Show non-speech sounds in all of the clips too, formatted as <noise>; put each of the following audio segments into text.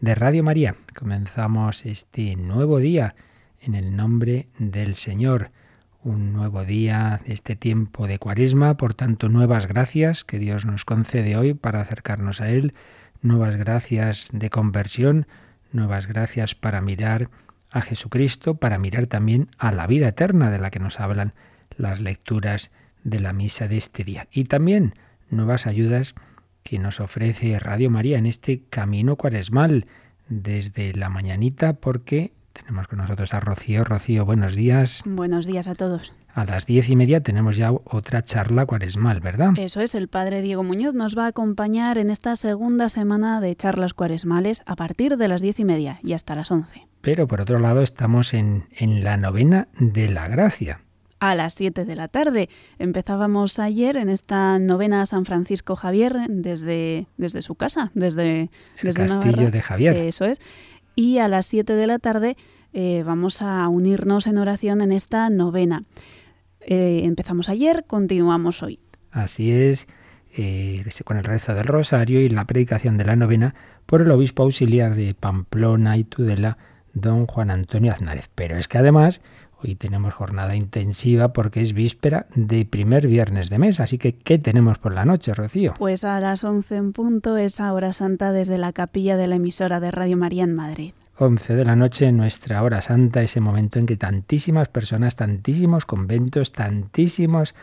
de Radio María. Comenzamos este nuevo día en el nombre del Señor. Un nuevo día este tiempo de cuaresma, por tanto, nuevas gracias que Dios nos concede hoy para acercarnos a Él, nuevas gracias de conversión, nuevas gracias para mirar a Jesucristo, para mirar también a la vida eterna de la que nos hablan las lecturas de la misa de este día. Y también nuevas ayudas que nos ofrece Radio María en este camino cuaresmal desde la mañanita porque tenemos con nosotros a Rocío. Rocío, buenos días. Buenos días a todos. A las diez y media tenemos ya otra charla cuaresmal, ¿verdad? Eso es, el padre Diego Muñoz nos va a acompañar en esta segunda semana de charlas cuaresmales a partir de las diez y media y hasta las once. Pero por otro lado estamos en, en la novena de la gracia a las 7 de la tarde. Empezábamos ayer en esta novena San Francisco Javier desde, desde su casa, desde, el castillo de Javier. Eso es. Y a las 7 de la tarde eh, vamos a unirnos en oración en esta novena. Eh, empezamos ayer, continuamos hoy. Así es, eh, con el rezo del rosario y la predicación de la novena por el obispo auxiliar de Pamplona y Tudela, don Juan Antonio Aznárez. Pero es que además Hoy tenemos jornada intensiva porque es víspera de primer viernes de mes. Así que, ¿qué tenemos por la noche, Rocío? Pues a las 11 en punto es hora santa desde la capilla de la emisora de Radio María en Madrid. 11 de la noche, nuestra hora santa, ese momento en que tantísimas personas, tantísimos conventos, tantísimos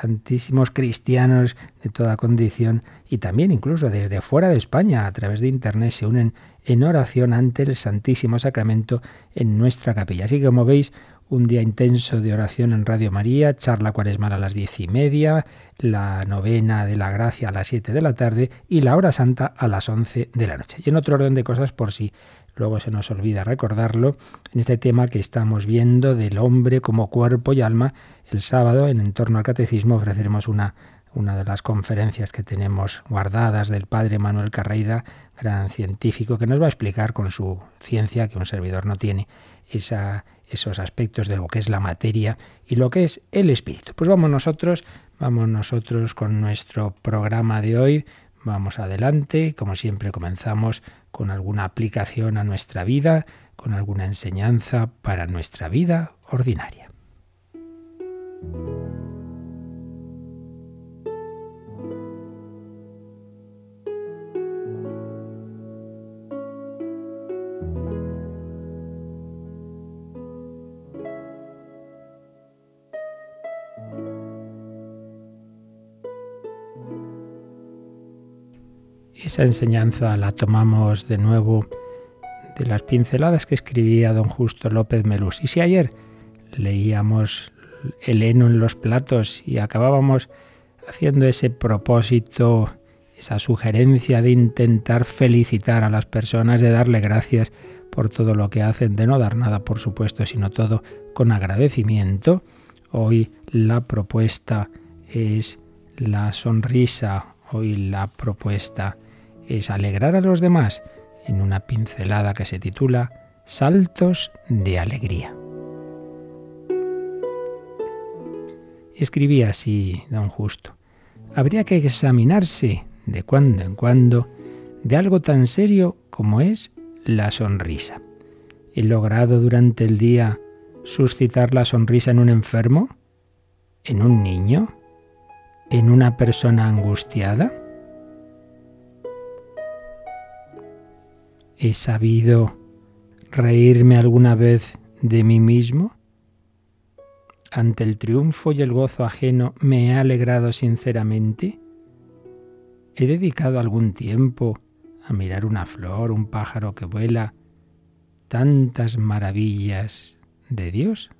tantísimos cristianos de toda condición y también incluso desde fuera de España a través de Internet se unen en oración ante el Santísimo Sacramento en nuestra capilla. Así que como veis, un día intenso de oración en Radio María, charla cuaresmal a las diez y media, la novena de la gracia a las siete de la tarde y la hora santa a las once de la noche. Y en otro orden de cosas, por si luego se nos olvida recordarlo, en este tema que estamos viendo del hombre como cuerpo y alma, el sábado en torno al catecismo ofreceremos una una de las conferencias que tenemos guardadas del padre Manuel Carreira, gran científico, que nos va a explicar con su ciencia, que un servidor no tiene, esos aspectos de lo que es la materia y lo que es el espíritu. Pues vamos nosotros, vamos nosotros con nuestro programa de hoy. Vamos adelante, como siempre comenzamos con alguna aplicación a nuestra vida, con alguna enseñanza para nuestra vida ordinaria. Enseñanza la tomamos de nuevo de las pinceladas que escribía don Justo López Melús. Y si ayer leíamos el heno en los platos y acabábamos haciendo ese propósito, esa sugerencia de intentar felicitar a las personas, de darle gracias por todo lo que hacen, de no dar nada, por supuesto, sino todo con agradecimiento. Hoy la propuesta es la sonrisa, hoy la propuesta es alegrar a los demás en una pincelada que se titula Saltos de Alegría. Escribía así don Justo. Habría que examinarse de cuando en cuando de algo tan serio como es la sonrisa. ¿He logrado durante el día suscitar la sonrisa en un enfermo? ¿En un niño? ¿En una persona angustiada? ¿He sabido reírme alguna vez de mí mismo? Ante el triunfo y el gozo ajeno me he alegrado sinceramente. ¿He dedicado algún tiempo a mirar una flor, un pájaro que vuela, tantas maravillas de Dios?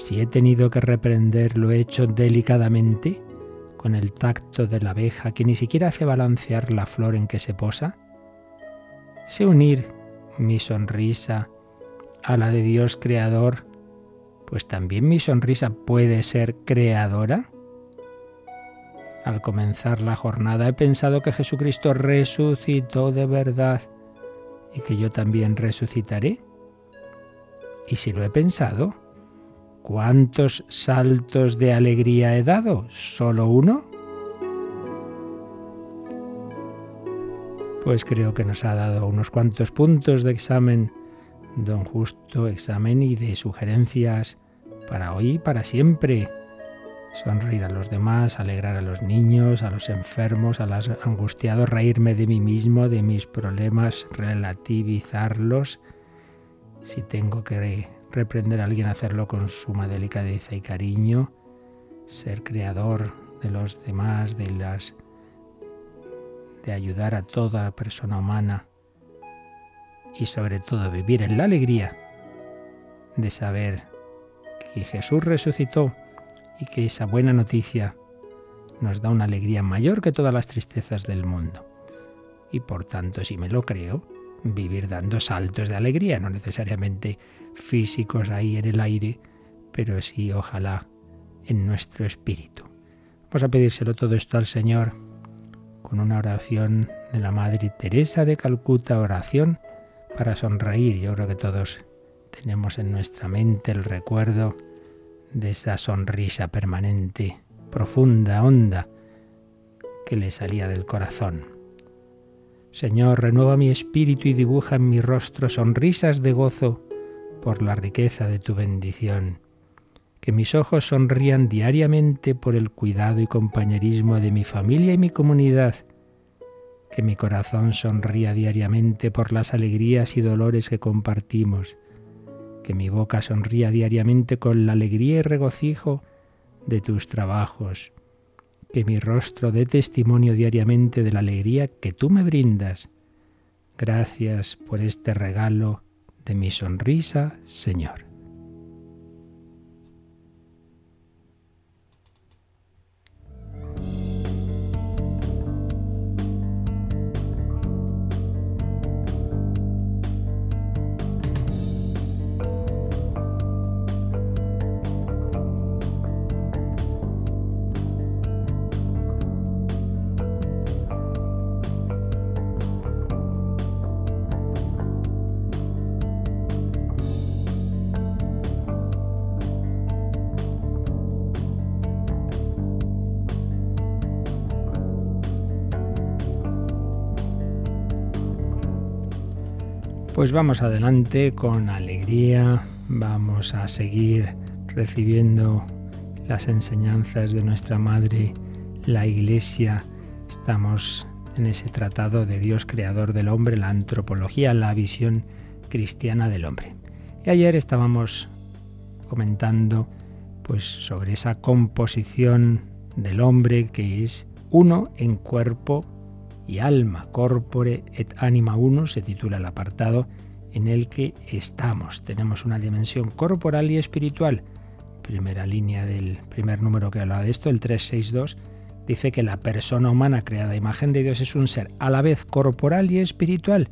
Si he tenido que reprender lo hecho delicadamente, con el tacto de la abeja que ni siquiera hace balancear la flor en que se posa? Sé unir mi sonrisa a la de Dios creador, pues también mi sonrisa puede ser creadora. Al comenzar la jornada he pensado que Jesucristo resucitó de verdad y que yo también resucitaré. Y si lo he pensado, ¿cuántos saltos de alegría he dado? ¿Solo uno? Pues creo que nos ha dado unos cuantos puntos de examen, don Justo, examen y de sugerencias para hoy y para siempre sonreír a los demás, alegrar a los niños, a los enfermos, a los angustiados, reírme de mí mismo, de mis problemas, relativizarlos. Si tengo que reprender a alguien, hacerlo con suma delicadeza y cariño, ser creador de los demás, de las de ayudar a toda persona humana y sobre todo vivir en la alegría de saber que Jesús resucitó y que esa buena noticia nos da una alegría mayor que todas las tristezas del mundo. Y por tanto, si me lo creo, vivir dando saltos de alegría, no necesariamente físicos ahí en el aire, pero sí, ojalá, en nuestro espíritu. Vamos a pedírselo todo esto al Señor con una oración de la Madre Teresa de Calcuta, oración para sonreír. Yo creo que todos tenemos en nuestra mente el recuerdo de esa sonrisa permanente, profunda, honda, que le salía del corazón. Señor, renueva mi espíritu y dibuja en mi rostro sonrisas de gozo por la riqueza de tu bendición. Que mis ojos sonrían diariamente por el cuidado y compañerismo de mi familia y mi comunidad. Que mi corazón sonría diariamente por las alegrías y dolores que compartimos que mi boca sonría diariamente con la alegría y regocijo de tus trabajos, que mi rostro dé testimonio diariamente de la alegría que tú me brindas. Gracias por este regalo de mi sonrisa, Señor. Pues vamos adelante con alegría, vamos a seguir recibiendo las enseñanzas de nuestra Madre, la Iglesia. Estamos en ese tratado de Dios creador del hombre, la antropología, la visión cristiana del hombre. Y ayer estábamos comentando pues sobre esa composición del hombre que es uno en cuerpo y alma, corpore et anima uno, se titula el apartado en el que estamos. Tenemos una dimensión corporal y espiritual. Primera línea del primer número que habla de esto, el 362, dice que la persona humana creada imagen de Dios es un ser a la vez corporal y espiritual.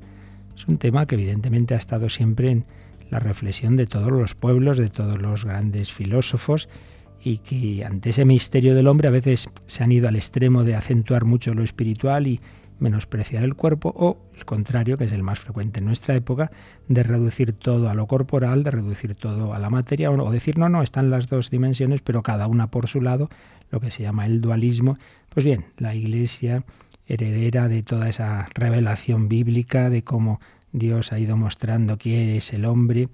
Es un tema que evidentemente ha estado siempre en la reflexión de todos los pueblos, de todos los grandes filósofos, y que ante ese misterio del hombre a veces se han ido al extremo de acentuar mucho lo espiritual y, menospreciar el cuerpo o el contrario, que es el más frecuente en nuestra época, de reducir todo a lo corporal, de reducir todo a la materia o decir no, no, están las dos dimensiones, pero cada una por su lado, lo que se llama el dualismo. Pues bien, la Iglesia heredera de toda esa revelación bíblica de cómo Dios ha ido mostrando quién es el hombre,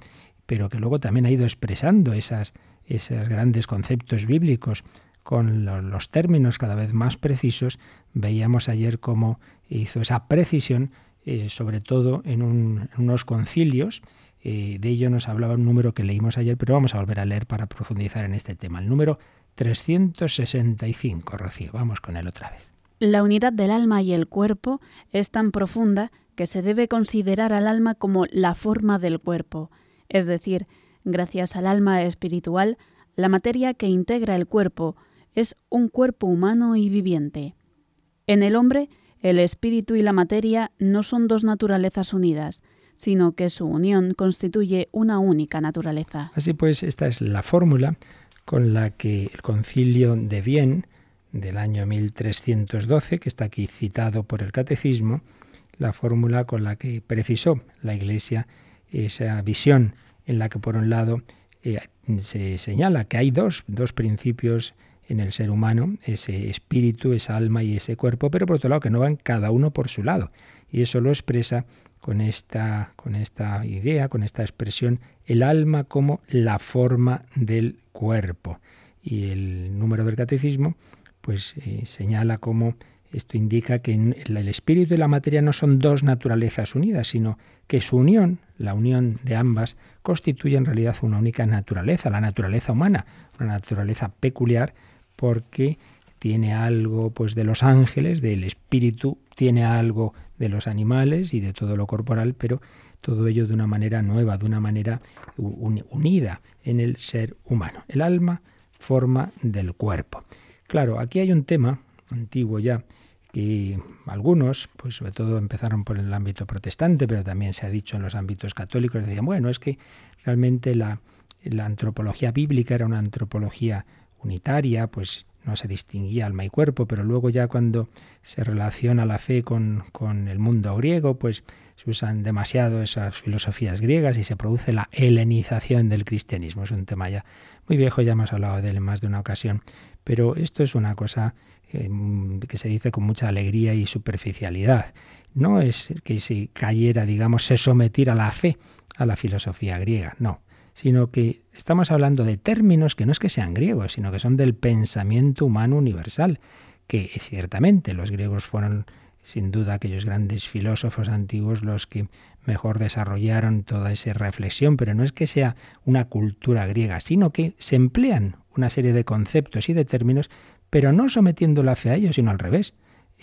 pero que luego también ha ido expresando esas, esos grandes conceptos bíblicos con los términos cada vez más precisos, veíamos ayer cómo hizo esa precisión, eh, sobre todo en, unos concilios. Eh, de ello nos hablaba un número que leímos ayer, pero vamos a volver a leer para profundizar en este tema. El número 365, Rocío. Vamos con él otra vez. La unidad del alma y el cuerpo es tan profunda que se debe considerar al alma como la forma del cuerpo, es decir, gracias al alma espiritual, la materia que integra el cuerpo es un cuerpo humano y viviente. En el hombre, el espíritu y la materia no son dos naturalezas unidas, sino que su unión constituye una única naturaleza. Así pues, esta es la fórmula con la que el concilio de Vienne del año 1312, que está aquí citado por el catecismo, la fórmula con la que precisó la Iglesia esa visión en la que por un lado eh, se señala que hay dos, dos principios en el ser humano, ese espíritu, esa alma y ese cuerpo, pero por otro lado que no van cada uno por su lado. Y eso lo expresa con esta, con esta idea, con esta expresión, el alma como la forma del cuerpo. Y el número del catecismo, pues eh, señala cómo esto indica que el espíritu y la materia no son dos naturalezas unidas, sino que su unión, la unión de ambas, constituye en realidad una única naturaleza, la naturaleza humana, una naturaleza peculiar porque tiene algo pues de los ángeles, del espíritu, tiene algo de los animales y de todo lo corporal, pero todo ello de una manera nueva, de una manera unida en el ser humano. El alma forma del cuerpo. Claro, aquí hay un tema antiguo ya que algunos, pues sobre todo empezaron por el ámbito protestante, pero también se ha dicho en los ámbitos católicos, decían, bueno, es que realmente la, la antropología bíblica era una antropología unitaria, pues no se distinguía alma y cuerpo, pero luego ya cuando se relaciona la fe con, con, el mundo griego, pues se usan demasiado esas filosofías griegas y se produce la helenización del cristianismo. Es un tema ya muy viejo, ya hemos hablado de él en más de una ocasión, pero esto es una cosa eh, que se dice con mucha alegría y superficialidad. No es que se cayera, digamos, se sometiera a la fe a la filosofía griega, no sino que estamos hablando de términos que no es que sean griegos, sino que son del pensamiento humano universal, que ciertamente los griegos fueron sin duda aquellos grandes filósofos antiguos los que mejor desarrollaron toda esa reflexión, pero no es que sea una cultura griega, sino que se emplean una serie de conceptos y de términos, pero no sometiendo la fe a ellos, sino al revés,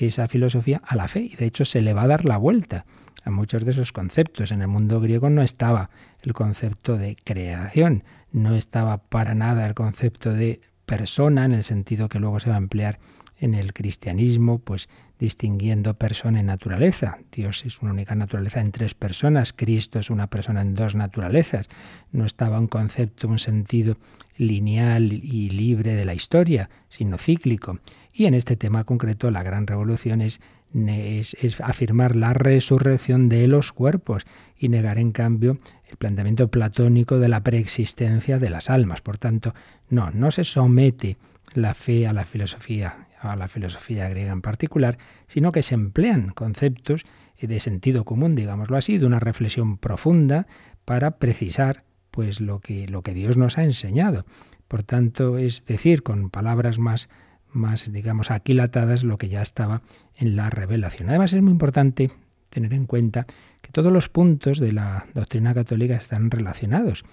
esa filosofía a la fe, y de hecho se le va a dar la vuelta a muchos de esos conceptos. En el mundo griego no estaba el concepto de creación, no estaba para nada el concepto de persona en el sentido que luego se va a emplear en el cristianismo, pues distinguiendo persona y naturaleza. Dios es una única naturaleza en tres personas, Cristo es una persona en dos naturalezas. No estaba un concepto, un sentido lineal y libre de la historia, sino cíclico. Y en este tema concreto la gran revolución es es, afirmar la resurrección de los cuerpos y negar en cambio el planteamiento platónico de la preexistencia de las almas. Por tanto, no, no se somete la fe a la filosofía, a la filosofía griega en particular, sino que se emplean conceptos de sentido común, digámoslo así, de una reflexión profunda para precisar pues lo que, lo que Dios nos ha enseñado. Por tanto, es decir, con palabras más más, digamos, aquilatadas lo que ya estaba en la revelación. Además es muy importante tener en cuenta que todos los puntos de la doctrina católica están relacionados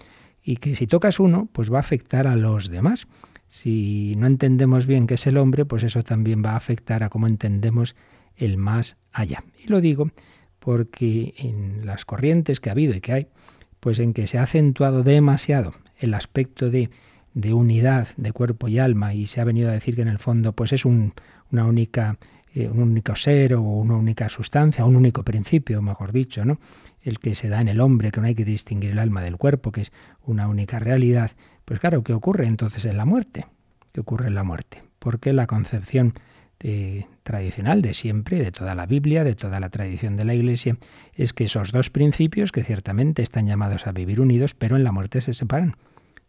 y que si tocas uno, pues va a afectar a los demás. Si no entendemos bien qué es el hombre, pues eso también va a afectar a cómo entendemos el más allá. Y lo digo porque en las corrientes que ha habido y que hay, pues en que se ha acentuado demasiado el aspecto de de unidad de cuerpo y alma y se ha venido a decir que en el fondo pues es un, una única eh, un único ser o una única sustancia, un único principio, mejor dicho, ¿no? El que se da en el hombre, que no hay que distinguir el alma del cuerpo, que es una única realidad. Pues claro, ¿qué ocurre entonces en la muerte? ¿Qué ocurre en la muerte? Porque la concepción tradicional de siempre, de toda la Biblia, de toda la tradición de la Iglesia, es que esos dos principios, que ciertamente están llamados a vivir unidos, pero en la muerte se separan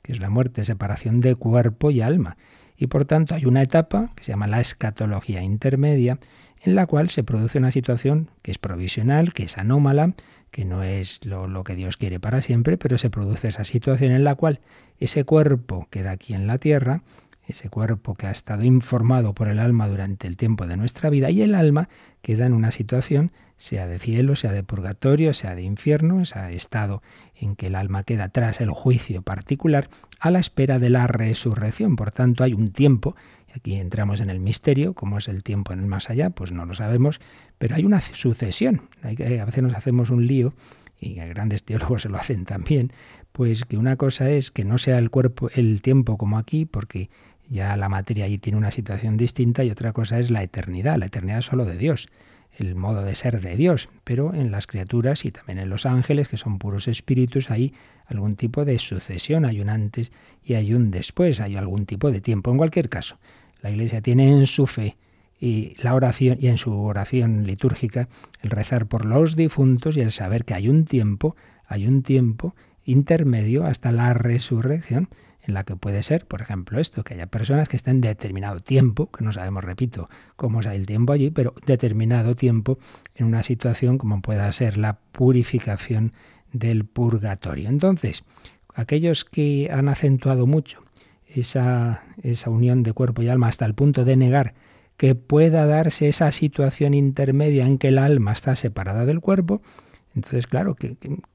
que es la muerte, separación de cuerpo y alma. Y por tanto hay una etapa que se llama la escatología intermedia, en la cual se produce una situación que es provisional, que es anómala, que no es lo, que Dios quiere para siempre, pero se produce esa situación en la cual ese cuerpo queda aquí en la tierra, ese cuerpo que ha estado informado por el alma durante el tiempo de nuestra vida, y el alma queda en una situación sea de cielo, sea de purgatorio, sea de infierno, ese estado en que el alma queda tras el juicio particular, a la espera de la resurrección. Por tanto, hay un tiempo, aquí entramos en el misterio, como es el tiempo en el más allá, pues no lo sabemos, pero hay una sucesión. a veces nos hacemos un lío, y grandes teólogos se lo hacen también, pues que una cosa es que no sea el cuerpo, el tiempo como aquí, porque ya la materia allí tiene una situación distinta y otra cosa es la eternidad. La eternidad solo de Dios, el modo de ser de Dios, pero en las criaturas y también en los ángeles, que son puros espíritus, hay algún tipo de sucesión, hay un antes y hay un después, hay algún tipo de tiempo. En cualquier caso, la Iglesia tiene en su fe y la oración y en su oración litúrgica el rezar por los difuntos y el saber que hay un tiempo, hay un tiempo intermedio hasta la resurrección en la que puede ser, por ejemplo, esto, que haya personas que estén determinado tiempo, que no sabemos, repito, cómo es el tiempo allí, pero determinado tiempo en una situación como pueda ser la purificación del purgatorio. Entonces, aquellos que han acentuado mucho esa, esa unión de cuerpo y alma hasta el punto de negar que pueda darse esa situación intermedia en que el alma está separada del cuerpo, entonces, claro,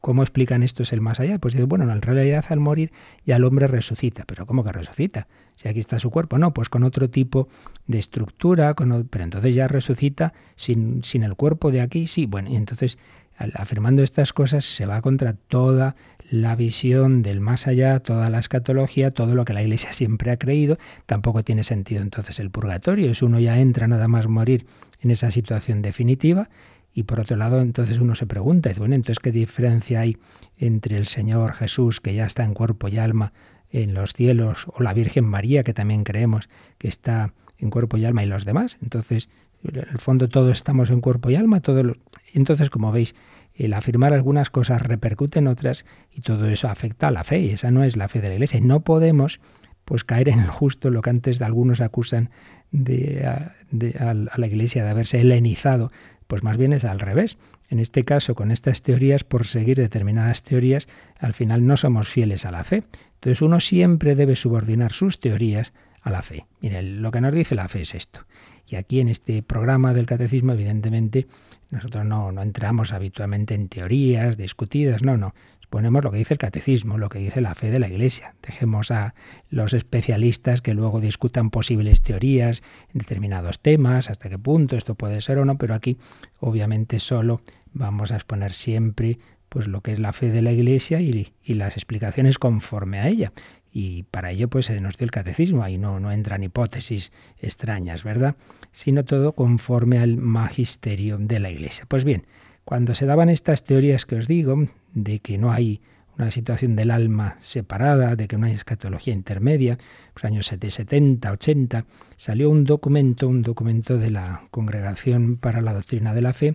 ¿cómo explican esto es el más allá? Pues dicen, bueno, en realidad al morir ya el hombre resucita. ¿Pero cómo que resucita? Si aquí está su cuerpo. No, pues con otro tipo de estructura, con, pero entonces ya resucita sin, sin el cuerpo de aquí. Sí, bueno, y entonces afirmando estas cosas se va contra toda la visión del más allá, toda la escatología, todo lo que la Iglesia siempre ha creído. Tampoco tiene sentido entonces el purgatorio. Es uno ya entra nada más morir en esa situación definitiva y por otro lado, entonces uno se pregunta, bueno, entonces qué diferencia hay entre el Señor Jesús, que ya está en cuerpo y alma en los cielos, o la Virgen María, que también creemos que está en cuerpo y alma, y los demás. Entonces, en el fondo todos estamos en cuerpo y alma, todo entonces, como veis, el afirmar algunas cosas repercute en otras y todo eso afecta a la fe, y esa no es la fe de la Iglesia. No podemos pues caer en justo lo que antes de algunos acusan de, a, a la Iglesia de haberse helenizado, pues más bien es al revés. En este caso, con estas teorías, por seguir determinadas teorías, al final no somos fieles a la fe. Entonces uno siempre debe subordinar sus teorías a la fe. Mire, lo que nos dice la fe es esto. Y aquí en este programa del catecismo, evidentemente, nosotros no, no entramos habitualmente en teorías discutidas, no, no ponemos lo que dice el catecismo, lo que dice la fe de la Iglesia. Dejemos a los especialistas que luego discutan posibles teorías en determinados temas, hasta qué punto esto puede ser o no, pero aquí obviamente solo vamos a exponer siempre pues lo que es la fe de la Iglesia y, las explicaciones conforme a ella. Y para ello pues se nos dio el catecismo, ahí no, no entran hipótesis extrañas, ¿verdad? Sino todo conforme al magisterio de la Iglesia. Pues bien, cuando se daban estas teorías que os digo, de que no hay una situación del alma separada, de que no hay escatología intermedia, los años 70, 80, salió un documento, un documento de la Congregación para la Doctrina de la Fe,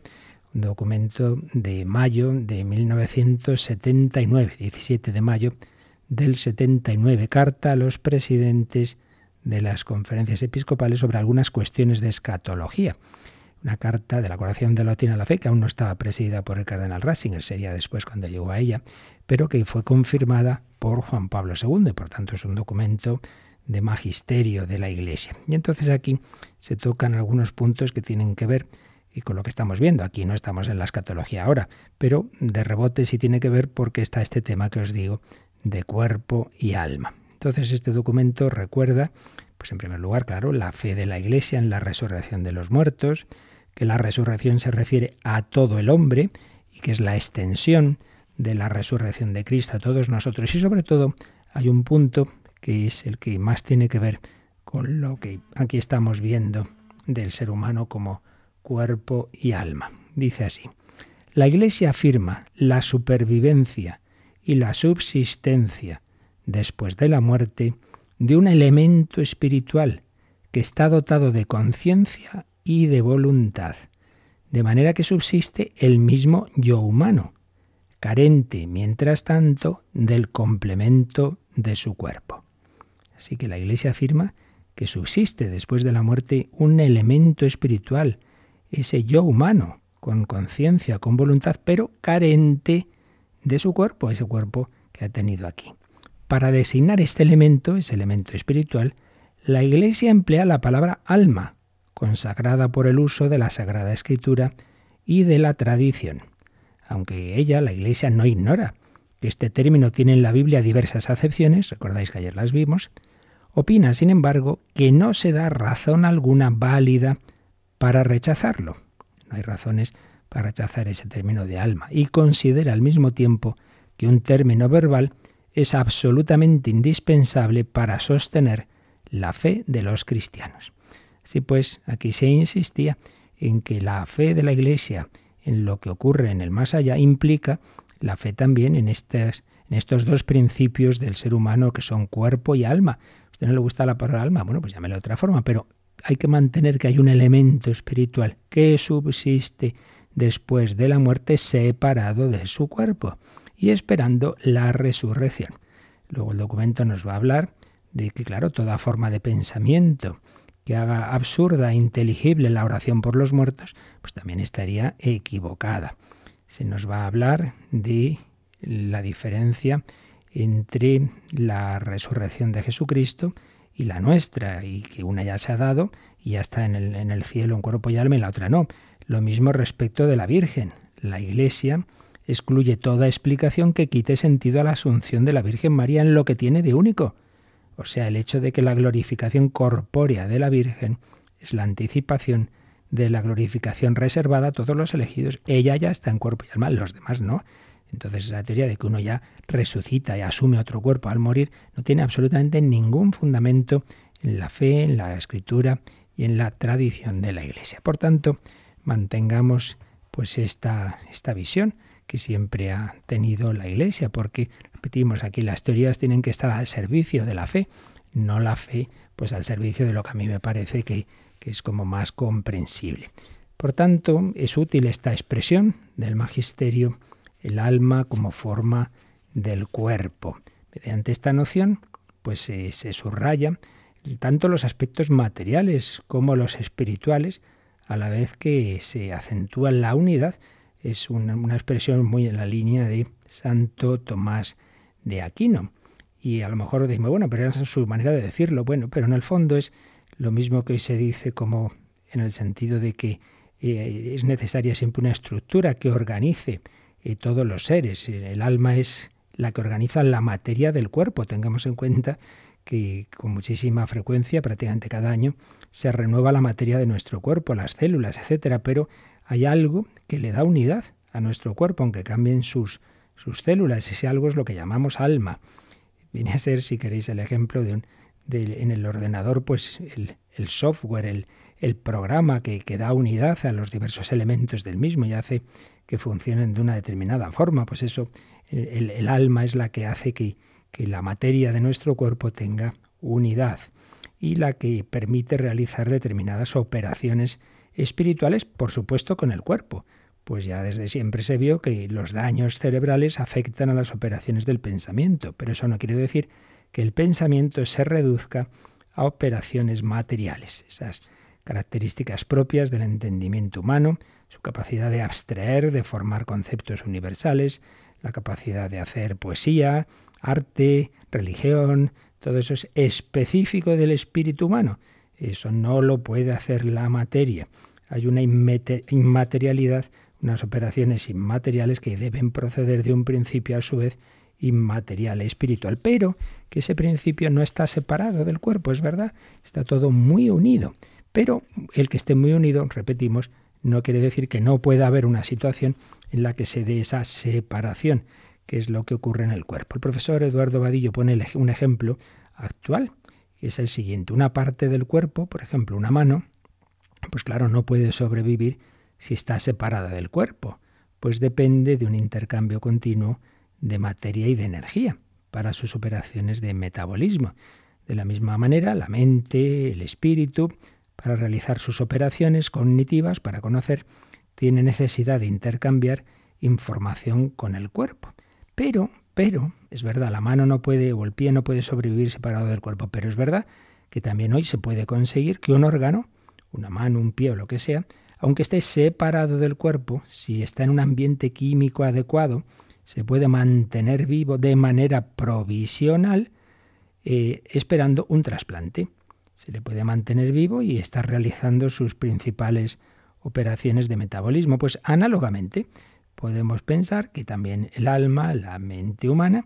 un documento de mayo de 1979, 17 de mayo del 79, carta a los presidentes de las conferencias episcopales sobre algunas cuestiones de escatología una carta de la Coración de Latina a la Fe, que aún no estaba presidida por el cardenal Ratzinger, sería después cuando llegó a ella, pero que fue confirmada por Juan Pablo II, y por tanto es un documento de magisterio de la Iglesia. Y entonces aquí se tocan algunos puntos que tienen que ver y con lo que estamos viendo. Aquí no estamos en la escatología ahora, pero de rebote sí tiene que ver porque está este tema que os digo de cuerpo y alma. Entonces este documento recuerda, pues en primer lugar, claro, la fe de la Iglesia en la resurrección de los muertos, que la resurrección se refiere a todo el hombre y que es la extensión de la resurrección de Cristo a todos nosotros. Y sobre todo hay un punto que es el que más tiene que ver con lo que aquí estamos viendo del ser humano como cuerpo y alma. Dice así, la Iglesia afirma la supervivencia y la subsistencia después de la muerte de un elemento espiritual que está dotado de conciencia y de voluntad, de manera que subsiste el mismo yo humano, carente, mientras tanto, del complemento de su cuerpo. Así que la Iglesia afirma que subsiste después de la muerte un elemento espiritual, ese yo humano, con conciencia, con voluntad, pero carente de su cuerpo, ese cuerpo que ha tenido aquí. Para designar este elemento, ese elemento espiritual, la Iglesia emplea la palabra alma, consagrada por el uso de la Sagrada Escritura y de la tradición. Aunque ella, la Iglesia, no ignora que este término tiene en la Biblia diversas acepciones, recordáis que ayer las vimos, opina, sin embargo, que no se da razón alguna válida para rechazarlo. No hay razones para rechazar ese término de alma y considera al mismo tiempo que un término verbal es absolutamente indispensable para sostener la fe de los cristianos. Así pues, aquí se insistía en que la fe de la Iglesia en lo que ocurre en el más allá implica la fe también en, estos dos principios del ser humano que son cuerpo y alma. ¿A usted no le gusta la palabra alma? Bueno, pues llámelo de otra forma, pero hay que mantener que hay un elemento espiritual que subsiste después de la muerte separado de su cuerpo y esperando la resurrección. Luego el documento nos va a hablar de que, claro, toda forma de pensamiento que haga absurda e inteligible la oración por los muertos, pues también estaría equivocada. Se nos va a hablar de la diferencia entre la resurrección de Jesucristo y la nuestra, y que una ya se ha dado y ya está en el, en el cielo en cuerpo y alma y la otra no. Lo mismo respecto de la Virgen. La Iglesia excluye toda explicación que quite sentido a la asunción de la Virgen María en lo que tiene de único. O sea, el hecho de que la glorificación corpórea de la Virgen es la anticipación de la glorificación reservada a todos los elegidos. Ella ya está en cuerpo y alma, los demás no. Entonces esa teoría de que uno ya resucita y asume otro cuerpo al morir no tiene absolutamente ningún fundamento en la fe, en la escritura y en la tradición de la Iglesia. Por tanto, mantengamos pues esta, esta visión que siempre ha tenido la Iglesia, porque, repetimos aquí, las teorías tienen que estar al servicio de la fe, no la fe pues al servicio de lo que a mí me parece que, que es como más comprensible. Por tanto, es útil esta expresión del magisterio, el alma como forma del cuerpo. Mediante esta noción, pues se subraya tanto los aspectos materiales como los espirituales, a la vez que se acentúa la unidad. Es una, expresión muy en la línea de Santo Tomás de Aquino. Y a lo mejor decimos, bueno, pero esa es su manera de decirlo. Bueno, pero en el fondo es lo mismo que hoy se dice como en el sentido de que eh, es necesaria siempre una estructura que organice eh, todos los seres. El alma es la que organiza la materia del cuerpo. Tengamos en cuenta que con muchísima frecuencia, prácticamente cada año, se renueva la materia de nuestro cuerpo, las células, etcétera, pero hay algo que le da unidad a nuestro cuerpo, aunque cambien sus, sus células. Ese algo es lo que llamamos alma. Viene a ser, si queréis, el ejemplo de un, en el ordenador, pues el, el software, el, el programa que, que, da unidad a los diversos elementos del mismo y hace que funcionen de una determinada forma. Pues eso, el alma es la que hace que, que la materia de nuestro cuerpo tenga unidad y la que permite realizar determinadas operaciones espirituales, por supuesto con el cuerpo, pues ya desde siempre se vio que los daños cerebrales afectan a las operaciones del pensamiento, pero eso no quiere decir que el pensamiento se reduzca a operaciones materiales, esas características propias del entendimiento humano, su capacidad de abstraer, de formar conceptos universales, la capacidad de hacer poesía, arte, religión, todo eso es específico del espíritu humano. Eso no lo puede hacer la materia. Hay una inmaterialidad, unas operaciones inmateriales que deben proceder de un principio a su vez inmaterial, espiritual, pero que ese principio no está separado del cuerpo, es verdad, está todo muy unido. Pero el que esté muy unido, repetimos, no quiere decir que no pueda haber una situación en la que se dé esa separación qué es lo que ocurre en el cuerpo. El profesor Eduardo Vadillo pone un ejemplo actual, que es el siguiente. Una parte del cuerpo, por ejemplo, una mano, pues claro, no puede sobrevivir si está separada del cuerpo, pues depende de un intercambio continuo de materia y de energía para sus operaciones de metabolismo. De la misma manera, la mente, el espíritu, para realizar sus operaciones cognitivas, para conocer, tiene necesidad de intercambiar información con el cuerpo. Pero, pero, es verdad, la mano no puede o el pie no puede sobrevivir separado del cuerpo, pero es verdad que también hoy se puede conseguir que un órgano, una mano, un pie o lo que sea, aunque esté separado del cuerpo, si está en un ambiente químico adecuado, se puede mantener vivo de manera provisional eh, esperando un trasplante. Se le puede mantener vivo y estar realizando sus principales operaciones de metabolismo. Pues análogamente, podemos pensar que también el alma, la mente humana,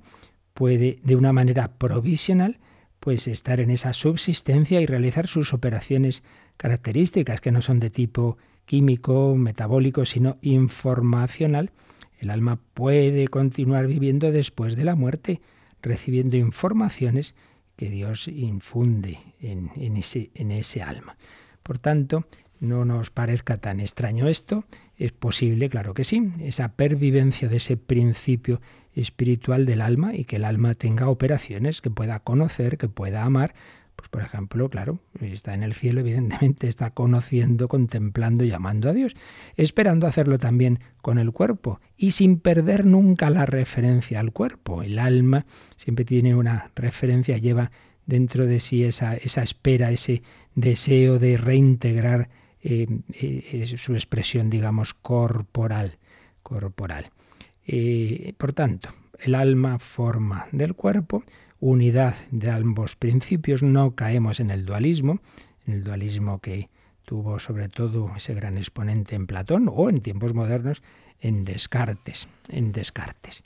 puede de una manera provisional pues estar en esa subsistencia y realizar sus operaciones características que no son de tipo químico, metabólico, sino informacional. El alma puede continuar viviendo después de la muerte, recibiendo informaciones que Dios infunde en, ese, en ese alma. Por tanto, no nos parezca tan extraño esto, es posible, claro que sí, esa pervivencia de ese principio espiritual del alma y que el alma tenga operaciones, que pueda conocer, que pueda amar. Pues por ejemplo, claro, está en el cielo, evidentemente está conociendo, contemplando y amando a Dios, esperando hacerlo también con el cuerpo y sin perder nunca la referencia al cuerpo. El alma siempre tiene una referencia, lleva dentro de sí esa, esa espera, ese deseo de reintegrar eh, eh, su expresión, digamos, corporal. corporal. Eh, por tanto, el alma forma del cuerpo, unidad de ambos principios, no caemos en el dualismo, en el dualismo que tuvo sobre todo ese gran exponente en Platón o en tiempos modernos en Descartes, en Descartes.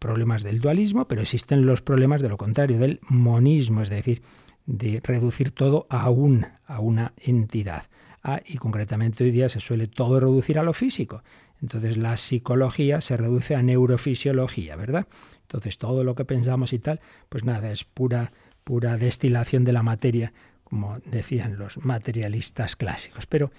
problemas del dualismo, pero existen los problemas de lo contrario, del monismo, es decir, de reducir todo a, a una entidad. Ah, y concretamente hoy día se suele todo reducir a lo físico. Entonces la psicología se reduce a neurofisiología, ¿verdad? Entonces todo lo que pensamos y tal, pues nada, es pura, pura destilación de la materia, como decían los materialistas clásicos. Pero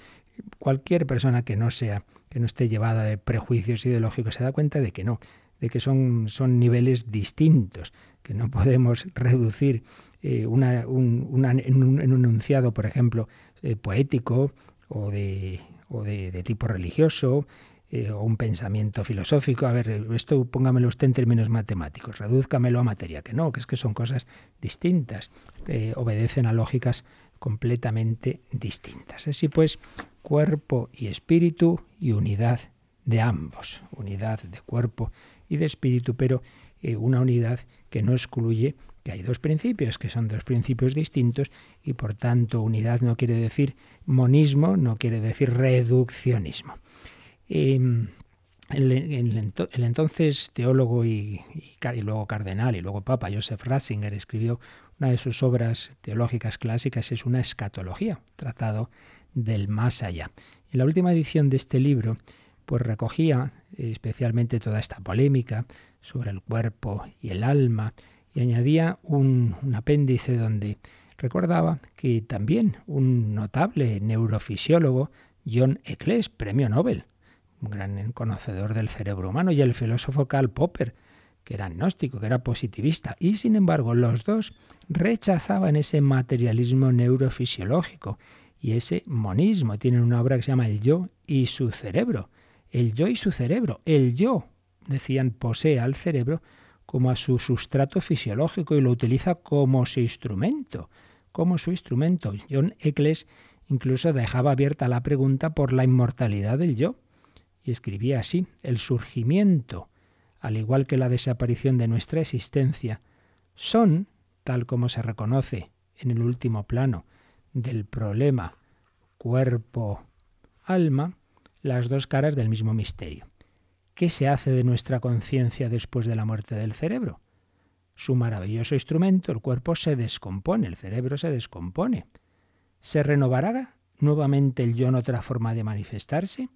cualquier persona que no sea, que no esté llevada de prejuicios ideológicos, se da cuenta de que no, de que son, son niveles distintos, que no podemos <laughs> reducir eh, una, un, en, un, enunciado, por ejemplo, eh, poético o de, o de, tipo religioso, eh, o un pensamiento filosófico. A ver, esto póngamelo usted en términos matemáticos, redúzcamelo a materia, que no, que es que son cosas distintas, obedecen a lógicas completamente distintas. Así pues, cuerpo y espíritu y unidad de ambos, unidad de cuerpo y de espíritu, pero una unidad que no excluye que hay dos principios, que son dos principios distintos, y por tanto unidad no quiere decir monismo, no quiere decir reduccionismo. Em, el, entonces teólogo y, y, luego cardenal y luego papa Joseph Ratzinger escribió una de sus obras teológicas clásicas, es una escatología, tratado del más allá. En la última edición de este libro, pues recogía especialmente toda esta polémica sobre el cuerpo y el alma y añadía un, apéndice donde recordaba que también un notable neurofisiólogo, John Eccles, premio Nobel, un gran conocedor del cerebro humano, y el filósofo Karl Popper, que era agnóstico, que era positivista, y sin embargo los dos rechazaban ese materialismo neurofisiológico y ese monismo. Tienen una obra que se llama El yo y su cerebro, el yo y su cerebro. El yo, decían, posee al cerebro como a su sustrato fisiológico y lo utiliza como su instrumento, como su instrumento. John Eccles incluso dejaba abierta la pregunta por la inmortalidad del yo y escribía así, el surgimiento, al igual que la desaparición de nuestra existencia, son, tal como se reconoce en el último plano del problema cuerpo-alma, las dos caras del mismo misterio. ¿Qué se hace de nuestra conciencia después de la muerte del cerebro? Su maravilloso instrumento, el cuerpo, se descompone, el cerebro se descompone. ¿Se renovará nuevamente el yo en otra forma de manifestarse?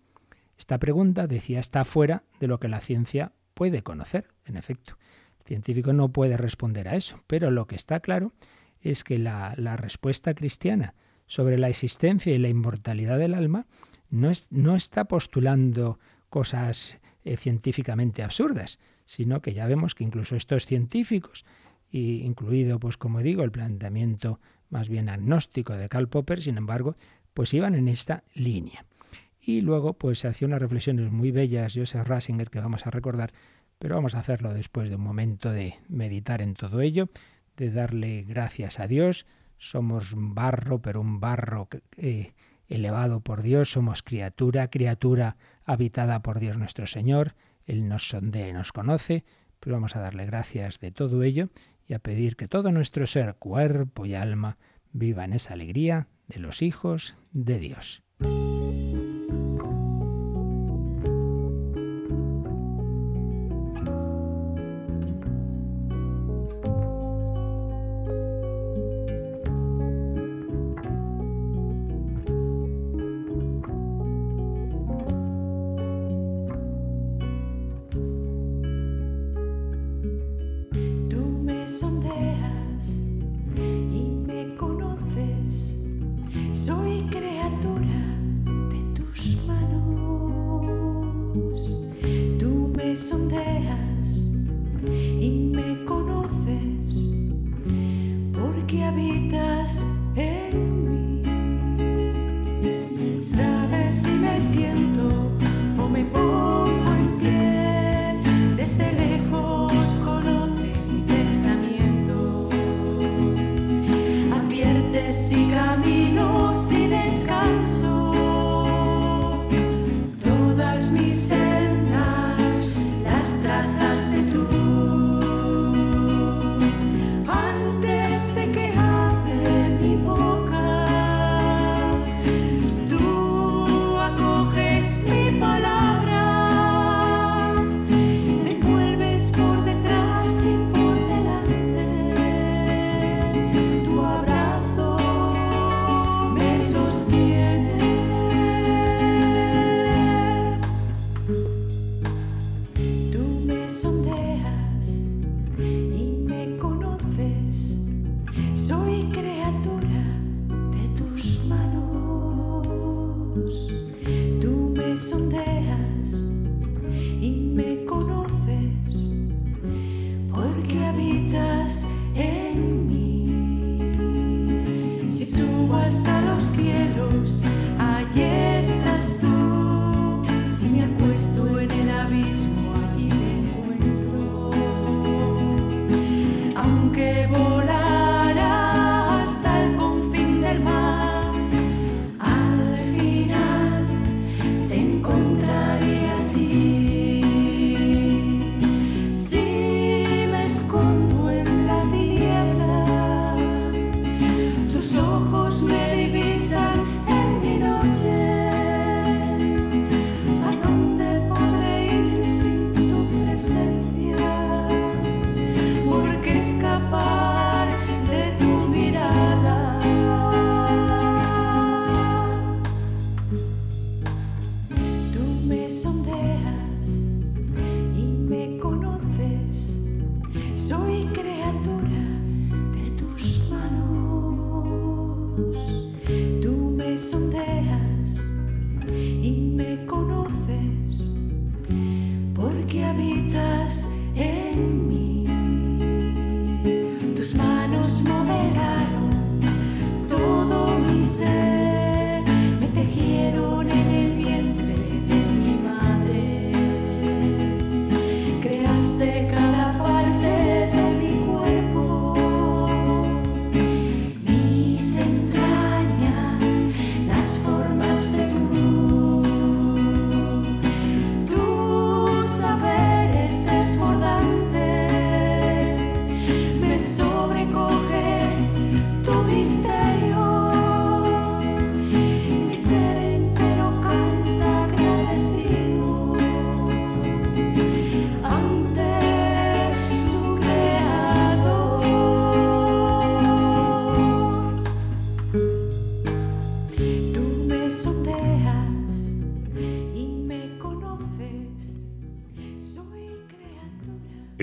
Esta pregunta, decía, está fuera de lo que la ciencia puede conocer. En efecto, el científico no puede responder a eso, pero lo que está claro es que la, la respuesta cristiana sobre la existencia y la inmortalidad del alma no, está postulando cosas eh, científicamente absurdas, sino que ya vemos que incluso estos científicos, y incluido, pues como digo, el planteamiento más bien agnóstico de Karl Popper, sin embargo, pues iban en esta línea. Y luego, pues se hacía unas reflexiones muy bellas, Joseph Rasinger, que vamos a recordar, pero vamos a hacerlo después de un momento de meditar en todo ello, de darle gracias a Dios. Somos barro, pero un barro que, eh, elevado por Dios, somos criatura, criatura habitada por Dios nuestro Señor, Él nos sondee, nos conoce, pero vamos a darle gracias de todo ello y a pedir que todo nuestro ser, cuerpo y alma, viva en esa alegría de los hijos de Dios.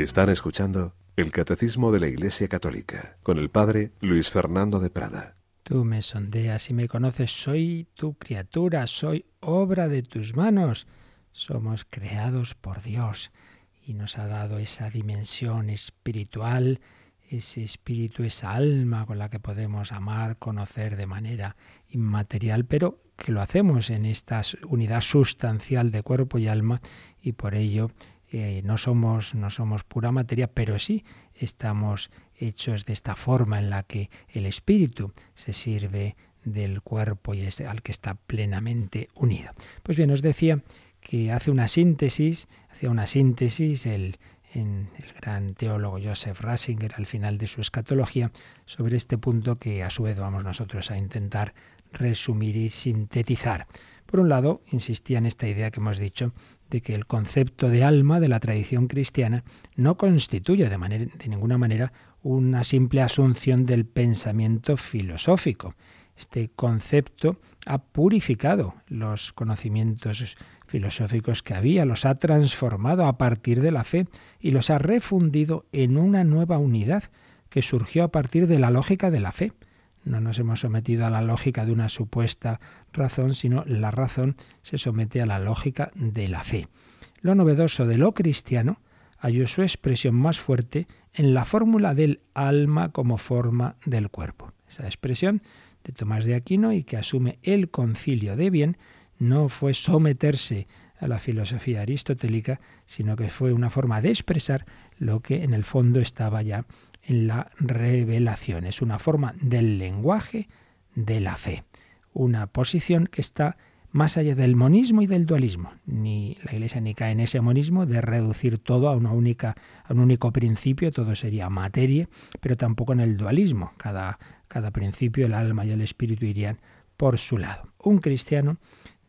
Están escuchando el Catecismo de la Iglesia Católica con el Padre Luis Fernando de Prada. Tú me sondeas y me conoces, soy tu criatura, soy obra de tus manos. Somos creados por Dios y nos ha dado esa dimensión espiritual, ese espíritu, esa alma con la que podemos amar, conocer de manera inmaterial, pero que lo hacemos en esta unidad sustancial de cuerpo y alma y por ello eh, no, somos, no somos pura materia, pero sí estamos hechos de esta forma en la que el espíritu se sirve del cuerpo y es al que está plenamente unido. Pues bien, os decía que hace una síntesis, hacía una síntesis el, en el gran teólogo Joseph Ratzinger al final de su escatología sobre este punto que a su vez vamos nosotros a intentar resumir y sintetizar. Por un lado, insistía en esta idea que hemos dicho de que el concepto de alma de la tradición cristiana no constituye de, de ninguna manera una simple asunción del pensamiento filosófico. Este concepto ha purificado los conocimientos filosóficos que había, los ha transformado a partir de la fe y los ha refundido en una nueva unidad que surgió a partir de la lógica de la fe. No nos hemos sometido a la lógica de una supuesta razón, sino la razón se somete a la lógica de la fe. Lo novedoso de lo cristiano halló su expresión más fuerte en la fórmula del alma como forma del cuerpo. Esa expresión de Tomás de Aquino y que asume el concilio de bien no fue someterse a la filosofía aristotélica, sino que fue una forma de expresar lo que en el fondo estaba ya en la revelación. Es una forma del lenguaje de la fe, una posición que está más allá del monismo y del dualismo. Ni la Iglesia ni cae en ese monismo de reducir todo a una única, a un único principio, todo sería materia, pero tampoco en el dualismo. Cada, cada principio, el alma y el espíritu irían por su lado. Un cristiano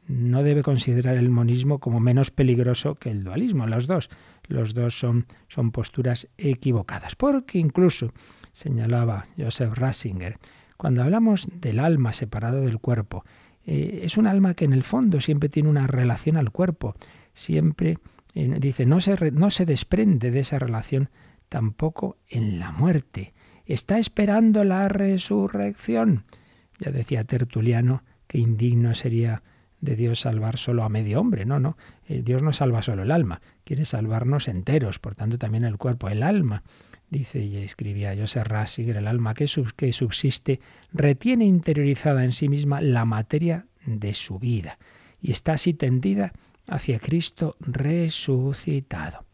no debe considerar el monismo como menos peligroso que el dualismo. Los dos, los dos son, son posturas equivocadas. Porque incluso, señalaba Joseph Ratzinger, cuando hablamos del alma separado del cuerpo, eh, es un alma que en el fondo siempre tiene una relación al cuerpo. Siempre, eh, dice, no se, no se desprende de esa relación tampoco en la muerte. Está esperando la resurrección. Ya decía Tertuliano que indigno sería de Dios salvar solo a medio hombre. No, no. Eh, Dios no salva solo el alma, quiere salvarnos enteros, por tanto también el cuerpo, el alma. Dice y escribía José Ratzinger, el alma que, que subsiste retiene interiorizada en sí misma la materia de su vida y está así tendida hacia Cristo resucitado.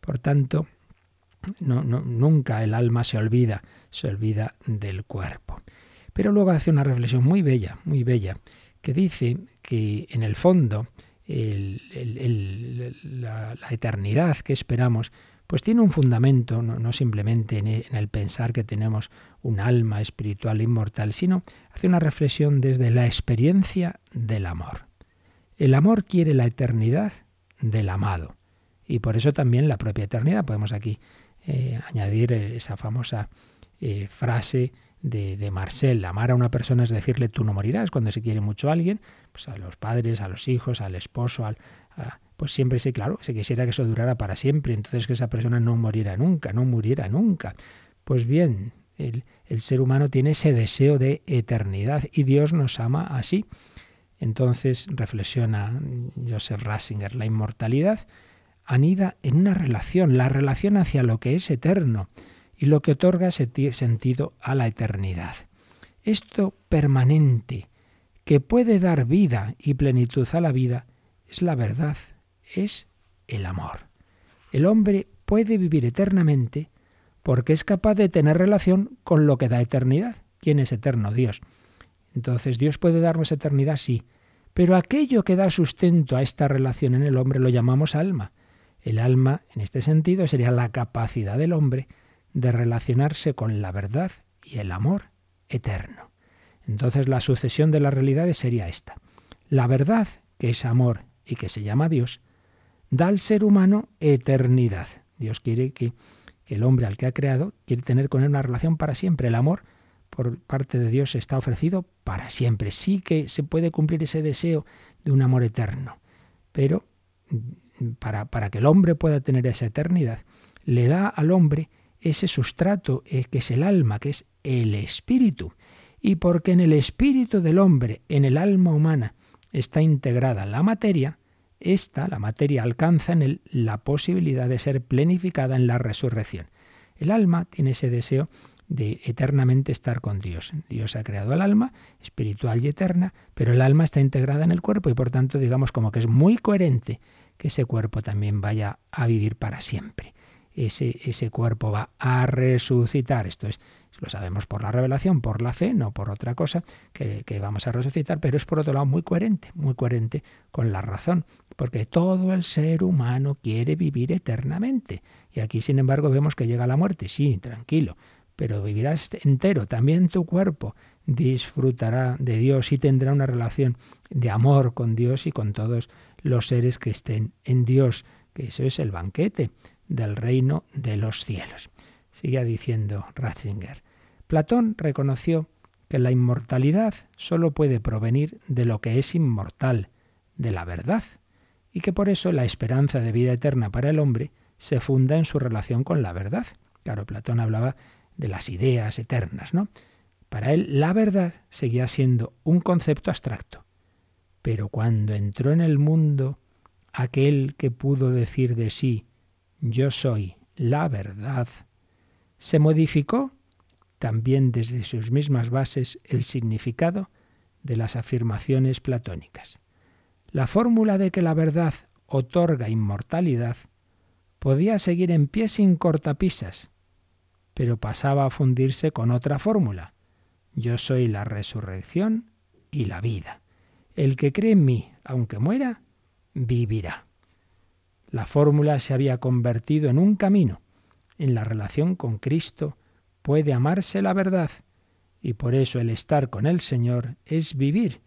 Por tanto, nunca el alma se olvida, se olvida del cuerpo. Pero luego hace una reflexión muy bella, muy bella, que dice que en el fondo la, eternidad que esperamos, pues tiene un fundamento, no, simplemente en el, pensar que tenemos un alma espiritual inmortal, sino hace una reflexión desde la experiencia del amor. El amor quiere la eternidad del amado. Y por eso también la propia eternidad. Podemos aquí eh, añadir esa famosa eh, frase de, Marcel. Amar a una persona es decirle tú no morirás. Cuando se quiere mucho a alguien, pues a los padres, a los hijos, al esposo, al, pues siempre sí, claro, se quisiera que eso durara para siempre. Entonces que esa persona no muriera nunca, no muriera nunca. Pues bien, el, el ser humano tiene ese deseo de eternidad y Dios nos ama así. Entonces reflexiona Joseph Ratzinger, la inmortalidad anida en una relación, la relación hacia lo que es eterno y lo que otorga sentido a la eternidad. Esto permanente, que puede dar vida y plenitud a la vida, es la verdad, es el amor. El hombre puede vivir eternamente porque es capaz de tener relación con lo que da eternidad. ¿Quién es eterno? Dios. Entonces, ¿Dios puede darnos eternidad? Sí. Pero aquello que da sustento a esta relación en el hombre lo llamamos alma. El alma, en este sentido, sería la capacidad del hombre de relacionarse con la verdad y el amor eterno. Entonces la sucesión de las realidades sería esta. La verdad, que es amor y que se llama Dios, da al ser humano eternidad. Dios quiere que, que, el hombre al que ha creado quiere tener con él una relación para siempre. El amor por parte de Dios está ofrecido para siempre. Sí que se puede cumplir ese deseo de un amor eterno, pero para, para que el hombre pueda tener esa eternidad, le da al hombre ese sustrato eh, que es el alma, que es el espíritu. Y porque en el espíritu del hombre, en el alma humana, está integrada la materia, esta, la materia, alcanza en él la posibilidad de ser plenificada en la resurrección. El alma tiene ese deseo de eternamente estar con Dios. Dios ha creado el alma, espiritual y eterna, pero el alma está integrada en el cuerpo y por tanto digamos como que es muy coherente que ese cuerpo también vaya a vivir para siempre. Ese, ese cuerpo va a resucitar. Esto es, lo sabemos por la revelación, por la fe, no por otra cosa, que, que vamos a resucitar, pero es por otro lado muy coherente, muy coherente con la razón, porque todo el ser humano quiere vivir eternamente. Y aquí, sin embargo, vemos que llega la muerte. Sí, tranquilo, pero vivirás entero, también tu cuerpo disfrutará de Dios y tendrá una relación de amor con Dios y con todos los seres que estén en Dios, que eso es el banquete del reino de los cielos. Sigue diciendo Ratzinger. Platón reconoció que la inmortalidad sólo puede provenir de lo que es inmortal, de la verdad, y que por eso la esperanza de vida eterna para el hombre se funda en su relación con la verdad. Claro, Platón hablaba de las ideas eternas, ¿no? Para él la verdad seguía siendo un concepto abstracto, pero cuando entró en el mundo aquel que pudo decir de sí, yo soy la verdad, se modificó también desde sus mismas bases el significado de las afirmaciones platónicas. La fórmula de que la verdad otorga inmortalidad podía seguir en pie sin cortapisas, pero pasaba a fundirse con otra fórmula. Yo soy la resurrección y la vida. El que cree en mí, aunque muera, vivirá. La fórmula se había convertido en un camino. En la relación con Cristo puede amarse la verdad y por eso el estar con el Señor es vivir,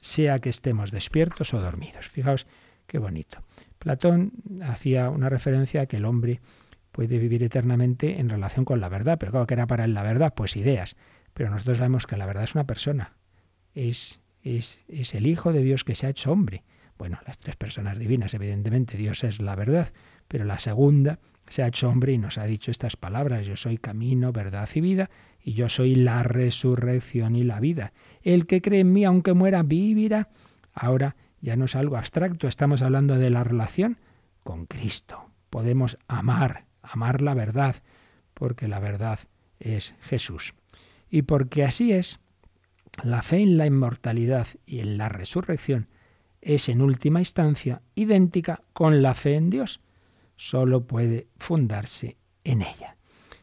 sea que estemos despiertos o dormidos. Fijaos qué bonito. Platón hacía una referencia a que el hombre puede vivir eternamente en relación con la verdad, pero claro que era para él la verdad, pues ideas. Pero nosotros sabemos que la verdad es una persona, es es, el Hijo de Dios que se ha hecho hombre. Bueno, las tres personas divinas, evidentemente, Dios es la verdad, pero la segunda se ha hecho hombre y nos ha dicho estas palabras, yo soy camino, verdad y vida, y yo soy la resurrección y la vida. El que cree en mí, aunque muera, vivirá. Ahora ya no es algo abstracto, estamos hablando de la relación con Cristo. Podemos amar, amar la verdad, porque la verdad es Jesús. Y porque así es, la fe en la inmortalidad y en la resurrección es en última instancia idéntica con la fe en Dios. Solo puede fundarse en ella.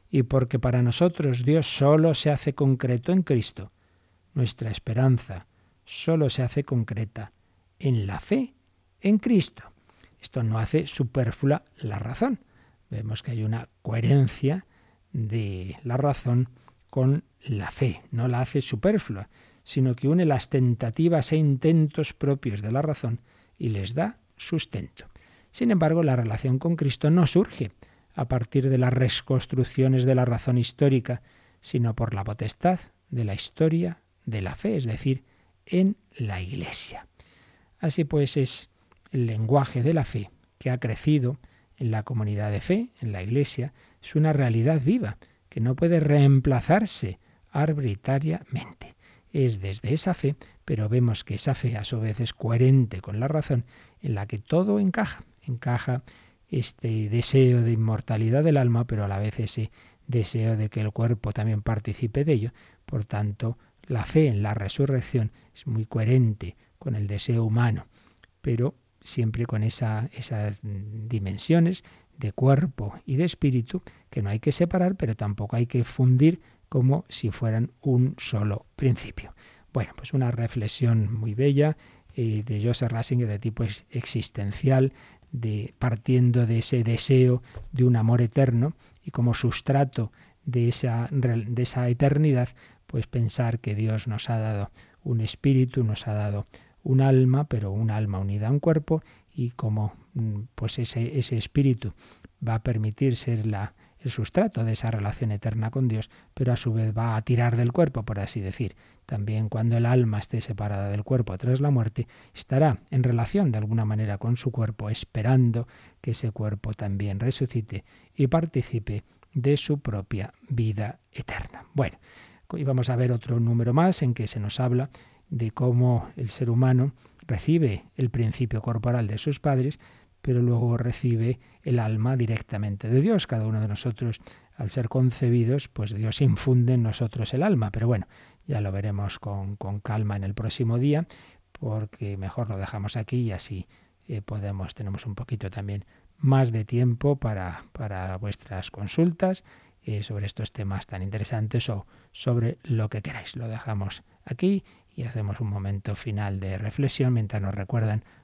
Y porque para nosotros Dios solo se hace concreto en Cristo, nuestra esperanza solo se hace concreta en la fe en Cristo. Esto no hace superflua la razón. Vemos que hay una coherencia de la razón con la fe, no la hace superflua, sino que une las tentativas e intentos propios de la razón y les da sustento. Sin embargo, la relación con Cristo no surge a partir de las reconstrucciones de la razón histórica, sino por la potestad de la historia de la fe, es decir, en la Iglesia. Así pues es el lenguaje de la fe que ha crecido en la comunidad de fe, en la Iglesia, es una realidad viva que no puede reemplazarse arbitrariamente. Es desde esa fe, pero vemos que esa fe a su vez es coherente con la razón, en la que todo encaja. Encaja este deseo de inmortalidad del alma, pero a la vez ese deseo de que el cuerpo también participe de ello. Por tanto, la fe en la resurrección es muy coherente con el deseo humano, pero siempre con esa, esas dimensiones de cuerpo y de espíritu que no hay que separar, pero tampoco hay que fundir como si fueran un solo principio. Bueno, pues una reflexión muy bella eh, de Joseph Ratzinger de tipo existencial, de, partiendo de ese deseo de un amor eterno y como sustrato de esa, eternidad, pues pensar que Dios nos ha dado un espíritu, nos ha dado un alma, pero un alma unida a un cuerpo y como mm, pues ese espíritu va a permitir ser la, el sustrato de esa relación eterna con Dios, pero a su vez va a tirar del cuerpo, por así decir. También cuando el alma esté separada del cuerpo tras la muerte, estará en relación de alguna manera con su cuerpo, esperando que ese cuerpo también resucite y participe de su propia vida eterna. Bueno, y vamos a ver otro número más en que se nos habla de cómo el ser humano recibe el principio corporal de sus padres, pero luego recibe el alma directamente de Dios. Cada uno de nosotros, al ser concebidos, pues Dios infunde en nosotros el alma. Pero bueno, ya lo veremos con, calma en el próximo día, porque mejor lo dejamos aquí y así eh, podemos, tenemos un poquito también más de tiempo para, para vuestras consultas eh, sobre estos temas tan interesantes o sobre lo que queráis. Lo dejamos aquí y hacemos un momento final de reflexión mientras nos recuerdan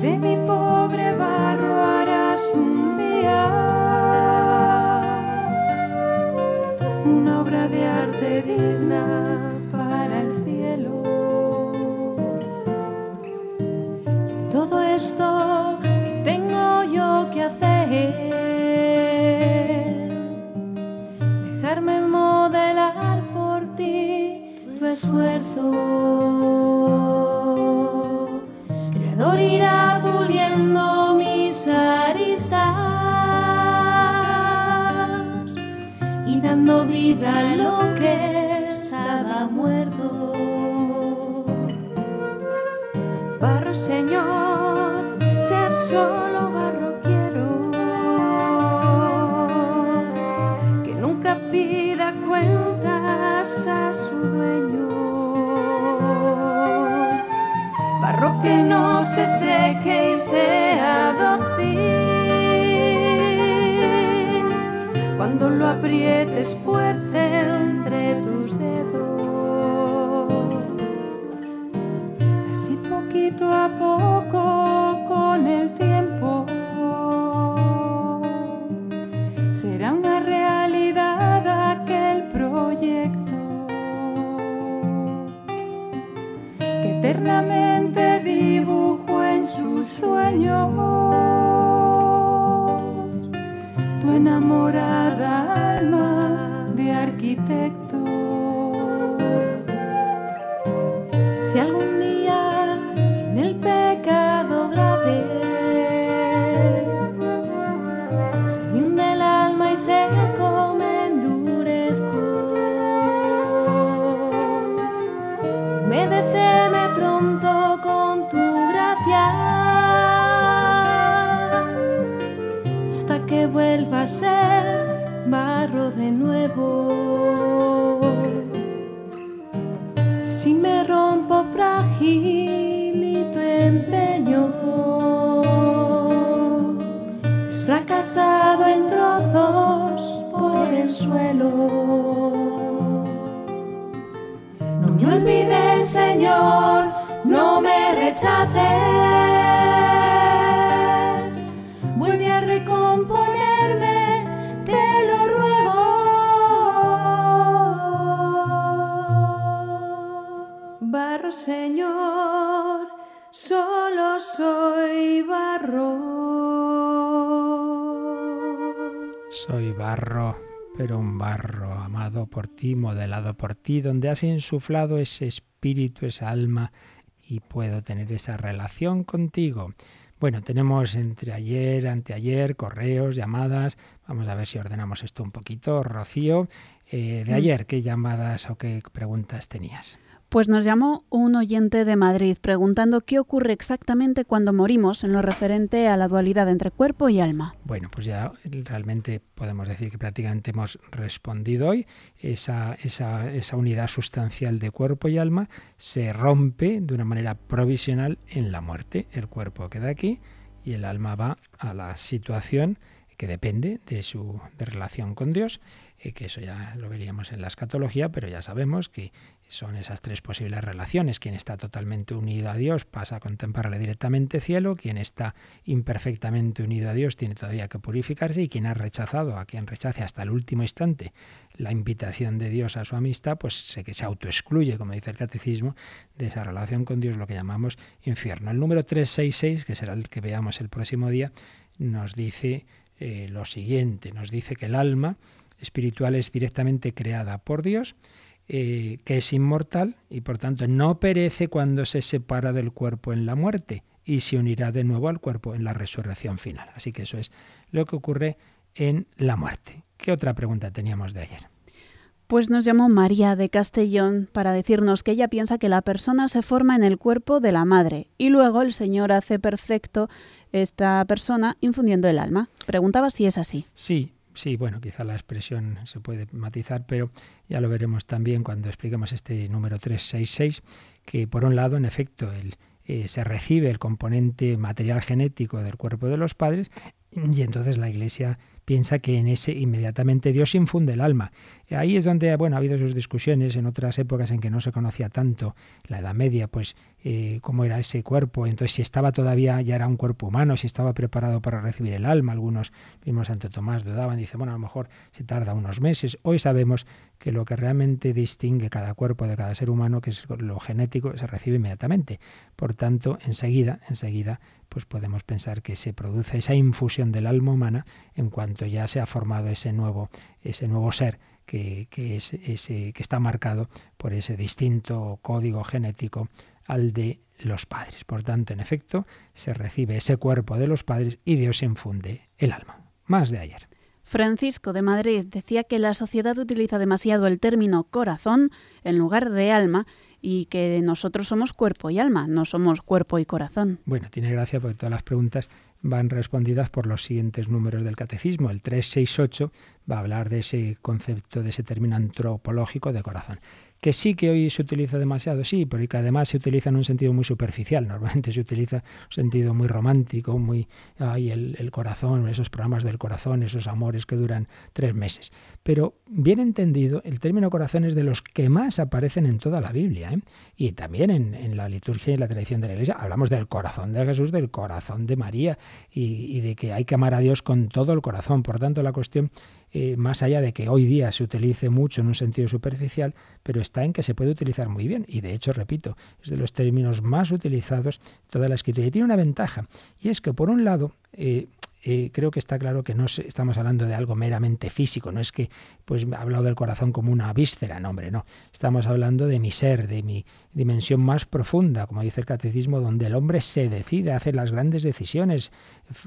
de mi pobre barro harás un día una obra de arte digna. vida lo que estaba muerto. Barro, Señor, ser solo barro quiero. Que nunca pida cuentas a su dueño. Barro que no se seque y sea dócil cuando lo aprietes pues por ti, donde has insuflado ese espíritu, esa alma, y puedo tener esa relación contigo. Bueno, tenemos entre ayer, anteayer, correos, llamadas. Vamos a ver si ordenamos esto un poquito. Rocío, eh, de mm. ayer, ¿qué llamadas o qué preguntas tenías? Pues nos llamó un oyente de Madrid preguntando qué ocurre exactamente cuando morimos en lo referente a la dualidad entre cuerpo y alma. Bueno, pues ya realmente podemos decir que prácticamente hemos respondido hoy. Esa, esa, esa unidad sustancial de cuerpo y alma se rompe de una manera provisional en la muerte. El cuerpo queda aquí y el alma va a la situación que depende de su de relación con Dios, que eso ya lo veríamos en la escatología, pero ya sabemos que son esas tres posibles relaciones. Quien está totalmente unido a Dios pasa a contemplarle directamente cielo, quien está imperfectamente unido a Dios tiene todavía que purificarse y quien ha rechazado, a quien rechace hasta el último instante la invitación de Dios a su amistad, pues se que se autoexcluye, como dice el catecismo, de esa relación con Dios, lo que llamamos infierno. El número 366, que será el que veamos el próximo día, nos dice eh, lo siguiente, nos dice que el alma espiritual es directamente creada por Dios, eh, que es inmortal y por tanto no perece cuando se separa del cuerpo en la muerte y se unirá de nuevo al cuerpo en la resurrección final. Así que eso es lo que ocurre en la muerte. ¿Qué otra pregunta teníamos de ayer? Pues nos llamó María de Castellón para decirnos que ella piensa que la persona se forma en el cuerpo de la madre y luego el Señor hace perfecto esta persona infundiendo el alma. Preguntaba si es así. Sí, Sí, bueno, quizá la expresión se puede matizar, pero ya lo veremos también cuando expliquemos este número 366, que por un lado, en efecto, el, eh, se recibe el componente material genético del cuerpo de los padres y entonces la Iglesia piensa que en ese inmediatamente Dios infunde el alma. Ahí es donde bueno, ha habido sus discusiones en otras épocas en que no se conocía tanto la Edad Media, pues eh, cómo era ese cuerpo, entonces si estaba todavía, ya era un cuerpo humano, si estaba preparado para recibir el alma. Algunos, vimos Santo Tomás, dudaban, dice, bueno, a lo mejor se tarda unos meses. Hoy sabemos que lo que realmente distingue cada cuerpo de cada ser humano, que es lo genético, se recibe inmediatamente. Por tanto, enseguida, enseguida pues podemos pensar que se produce esa infusión del alma humana en cuanto ya se ha formado ese nuevo, ese nuevo ser que, es ese, que está marcado por ese distinto código genético al de los padres. Por tanto, en efecto, se recibe ese cuerpo de los padres y Dios infunde el alma. Más de ayer. Francisco de Madrid decía que la sociedad utiliza demasiado el término corazón en lugar de alma y que nosotros somos cuerpo y alma, no somos cuerpo y corazón. Bueno, tiene gracia porque todas las preguntas van respondidas por los siguientes números del catecismo. El 368 va a hablar de ese concepto, de ese término antropológico de corazón que sí que hoy se utiliza demasiado, sí, pero que además se utiliza en un sentido muy superficial. <laughs> Normalmente se utiliza un sentido muy romántico, muy ay, el, el, corazón, esos programas del corazón, esos amores que duran tres meses. Pero bien entendido, el término corazón es de los que más aparecen en toda la Biblia. ¿eh? Y también en, en, la liturgia y la tradición de la Iglesia hablamos del corazón de Jesús, del corazón de María y, y de que hay que amar a Dios con todo el corazón. Por tanto, la cuestión eh, más allá de que hoy día se utilice mucho en un sentido superficial, pero está en que se puede utilizar muy bien. Y de hecho, repito, es de los términos más utilizados toda la escritura. Y tiene una ventaja, y es que por un lado, eh, eh, creo que está claro que no estamos hablando de algo meramente físico, no es que pues he hablado del corazón como una víscera, no hombre, no. Estamos hablando de mi ser, de mi dimensión más profunda, como dice el catecismo, donde el hombre se decide a hacer las grandes decisiones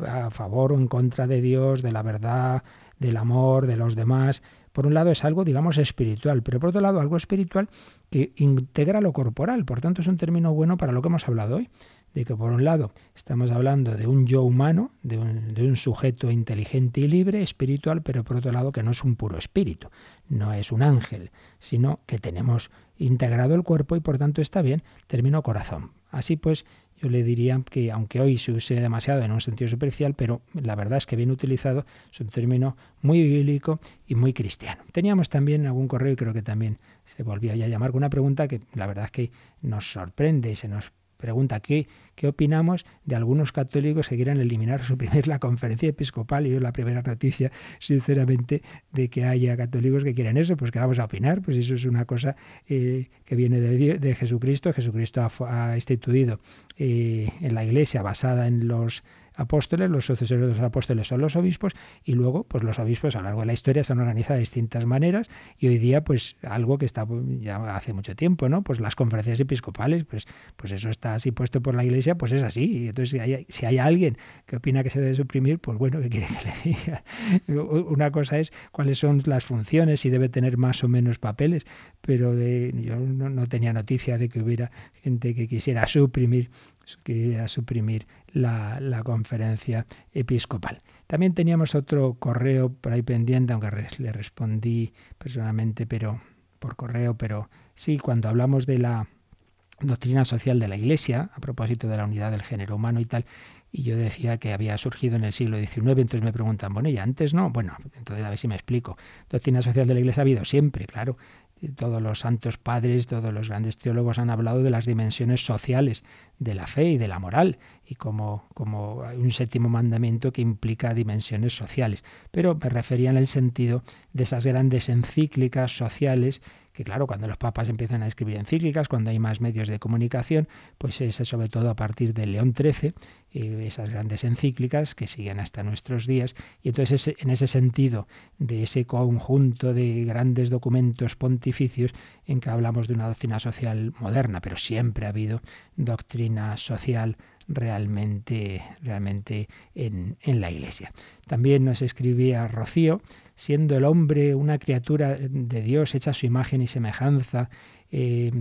a favor o en contra de Dios, de la verdad, del amor, de los demás. Por un lado es algo, digamos, espiritual, pero por otro lado algo espiritual que integra lo corporal. Por tanto, es un término bueno para lo que hemos hablado hoy, de que por un lado estamos hablando de un yo humano, de un, de un, sujeto inteligente y libre, espiritual, pero por otro lado que no es un puro espíritu, no es un ángel, sino que tenemos integrado el cuerpo y por tanto está bien, término corazón. Así pues, yo le diría que aunque hoy se use demasiado en un sentido superficial, pero la verdad es que bien utilizado es un término muy bíblico y muy cristiano. Teníamos también algún correo y creo que también se volvía ya a llamar con una pregunta que la verdad es que nos sorprende y se nos pregunta qué, qué opinamos de algunos católicos que quieran eliminar o suprimir la conferencia episcopal. Y yo la primera noticia, sinceramente, de que haya católicos que quieran eso, pues que vamos a opinar, pues eso es una cosa eh, que viene de, de, Jesucristo. Jesucristo ha, ha instituido eh, en la iglesia basada en los apóstoles, los sucesores de los apóstoles son los obispos y luego pues los obispos a lo largo de la historia se han organizado de distintas maneras y hoy día pues algo que está ya hace mucho tiempo, ¿no? Pues las conferencias episcopales, pues pues eso está así puesto por la Iglesia, pues es así. Y entonces si hay, si hay alguien que opina que se debe suprimir, pues bueno, ¿qué quiere que le diga? <laughs> Una cosa es cuáles son las funciones, si debe tener más o menos papeles, pero yo no, no tenía noticia de que hubiera gente que quisiera suprimir que suprimir la, la, conferencia episcopal. También teníamos otro correo por ahí pendiente, aunque le respondí personalmente, pero por correo, pero sí, cuando hablamos de la doctrina social de la Iglesia, a propósito de la unidad del género humano y tal, y yo decía que había surgido en el siglo XIX, entonces me preguntan, bueno, ¿y antes no? Bueno, entonces a ver si me explico. Doctrina social de la Iglesia ha habido siempre, claro, todos los santos padres, todos los grandes teólogos han hablado de las dimensiones sociales de la fe y de la moral, y como, como un séptimo mandamiento que implica dimensiones sociales. Pero me refería en el sentido de esas grandes encíclicas sociales que claro, cuando los papas empiezan a escribir encíclicas, cuando hay más medios de comunicación, pues es sobre todo a partir de León XIII, eh, esas grandes encíclicas que siguen hasta nuestros días. Y entonces en ese sentido de ese conjunto de grandes documentos pontificios en que hablamos de una doctrina social moderna, pero siempre ha habido doctrina social realmente, realmente en, en la Iglesia. También nos escribía Rocío, siendo el hombre una criatura de Dios hecha a su imagen y semejanza, eh,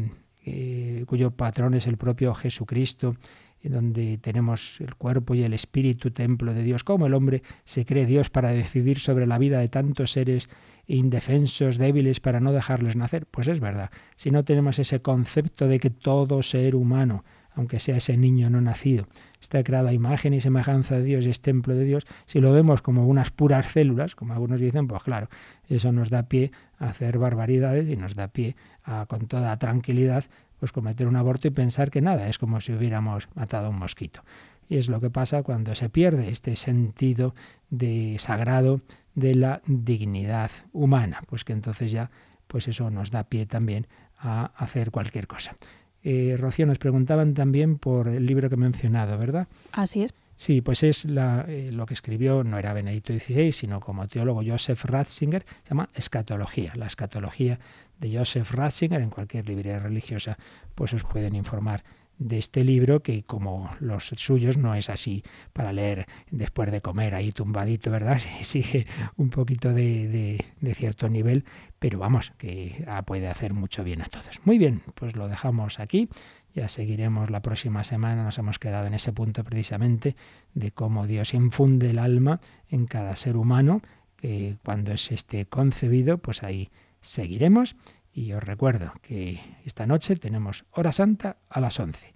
eh, cuyo patrón es el propio Jesucristo, donde tenemos el cuerpo y el espíritu, templo de Dios, como el hombre se cree Dios para decidir sobre la vida de tantos seres indefensos, débiles, para no dejarles nacer. Pues es verdad, si no tenemos ese concepto de que todo ser humano, aunque sea ese niño no nacido, está creado a imagen y semejanza de Dios y es templo de Dios, si lo vemos como unas puras células, como algunos dicen, pues claro, eso nos da pie a hacer barbaridades y nos da pie a con toda tranquilidad pues cometer un aborto y pensar que nada, es como si hubiéramos matado a un mosquito. Y es lo que pasa cuando se pierde este sentido de sagrado de la dignidad humana, pues que entonces ya pues eso nos da pie también a hacer cualquier cosa. Eh, Rocío, nos preguntaban también por el libro que he mencionado, ¿verdad? Así es. Sí, pues es la, eh, lo que escribió, no era Benedicto XVI, sino como teólogo Joseph Ratzinger, se llama Escatología, la escatología de Joseph Ratzinger, en cualquier librería religiosa, pues os pueden informar de este libro que como los suyos no es así para leer después de comer ahí tumbadito, ¿verdad? <laughs> Exige un poquito de, de, cierto nivel, pero vamos, que puede hacer mucho bien a todos. Muy bien, pues lo dejamos aquí. Ya seguiremos la próxima semana. Nos hemos quedado en ese punto precisamente de cómo Dios infunde el alma en cada ser humano, que cuando es este concebido, pues ahí seguiremos. Y os recuerdo que esta noche tenemos hora santa a las 11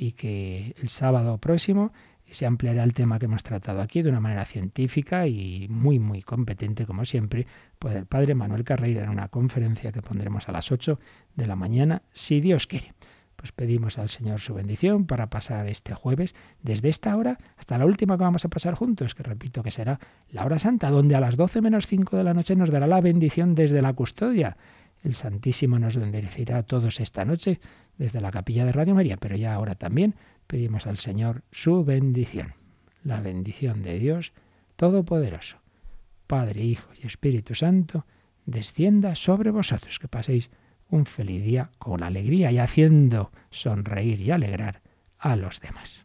y que el sábado próximo se ampliará el tema que hemos tratado aquí de una manera científica y muy, muy competente, como siempre, por el padre Manuel Carreira en una conferencia que pondremos a las 8 de la mañana, si Dios quiere. Pues pedimos al Señor su bendición para pasar este jueves desde esta hora hasta la última que vamos a pasar juntos, que repito que será la hora santa, donde a las 12 menos 5 de la noche nos dará la bendición desde la custodia el Santísimo nos bendecirá a todos esta noche desde la capilla de Radio María, pero ya ahora también pedimos al Señor su bendición. La bendición de Dios Todopoderoso, Padre, Hijo y Espíritu Santo, descienda sobre vosotros. Que paséis un feliz día con alegría y haciendo sonreír y alegrar a los demás.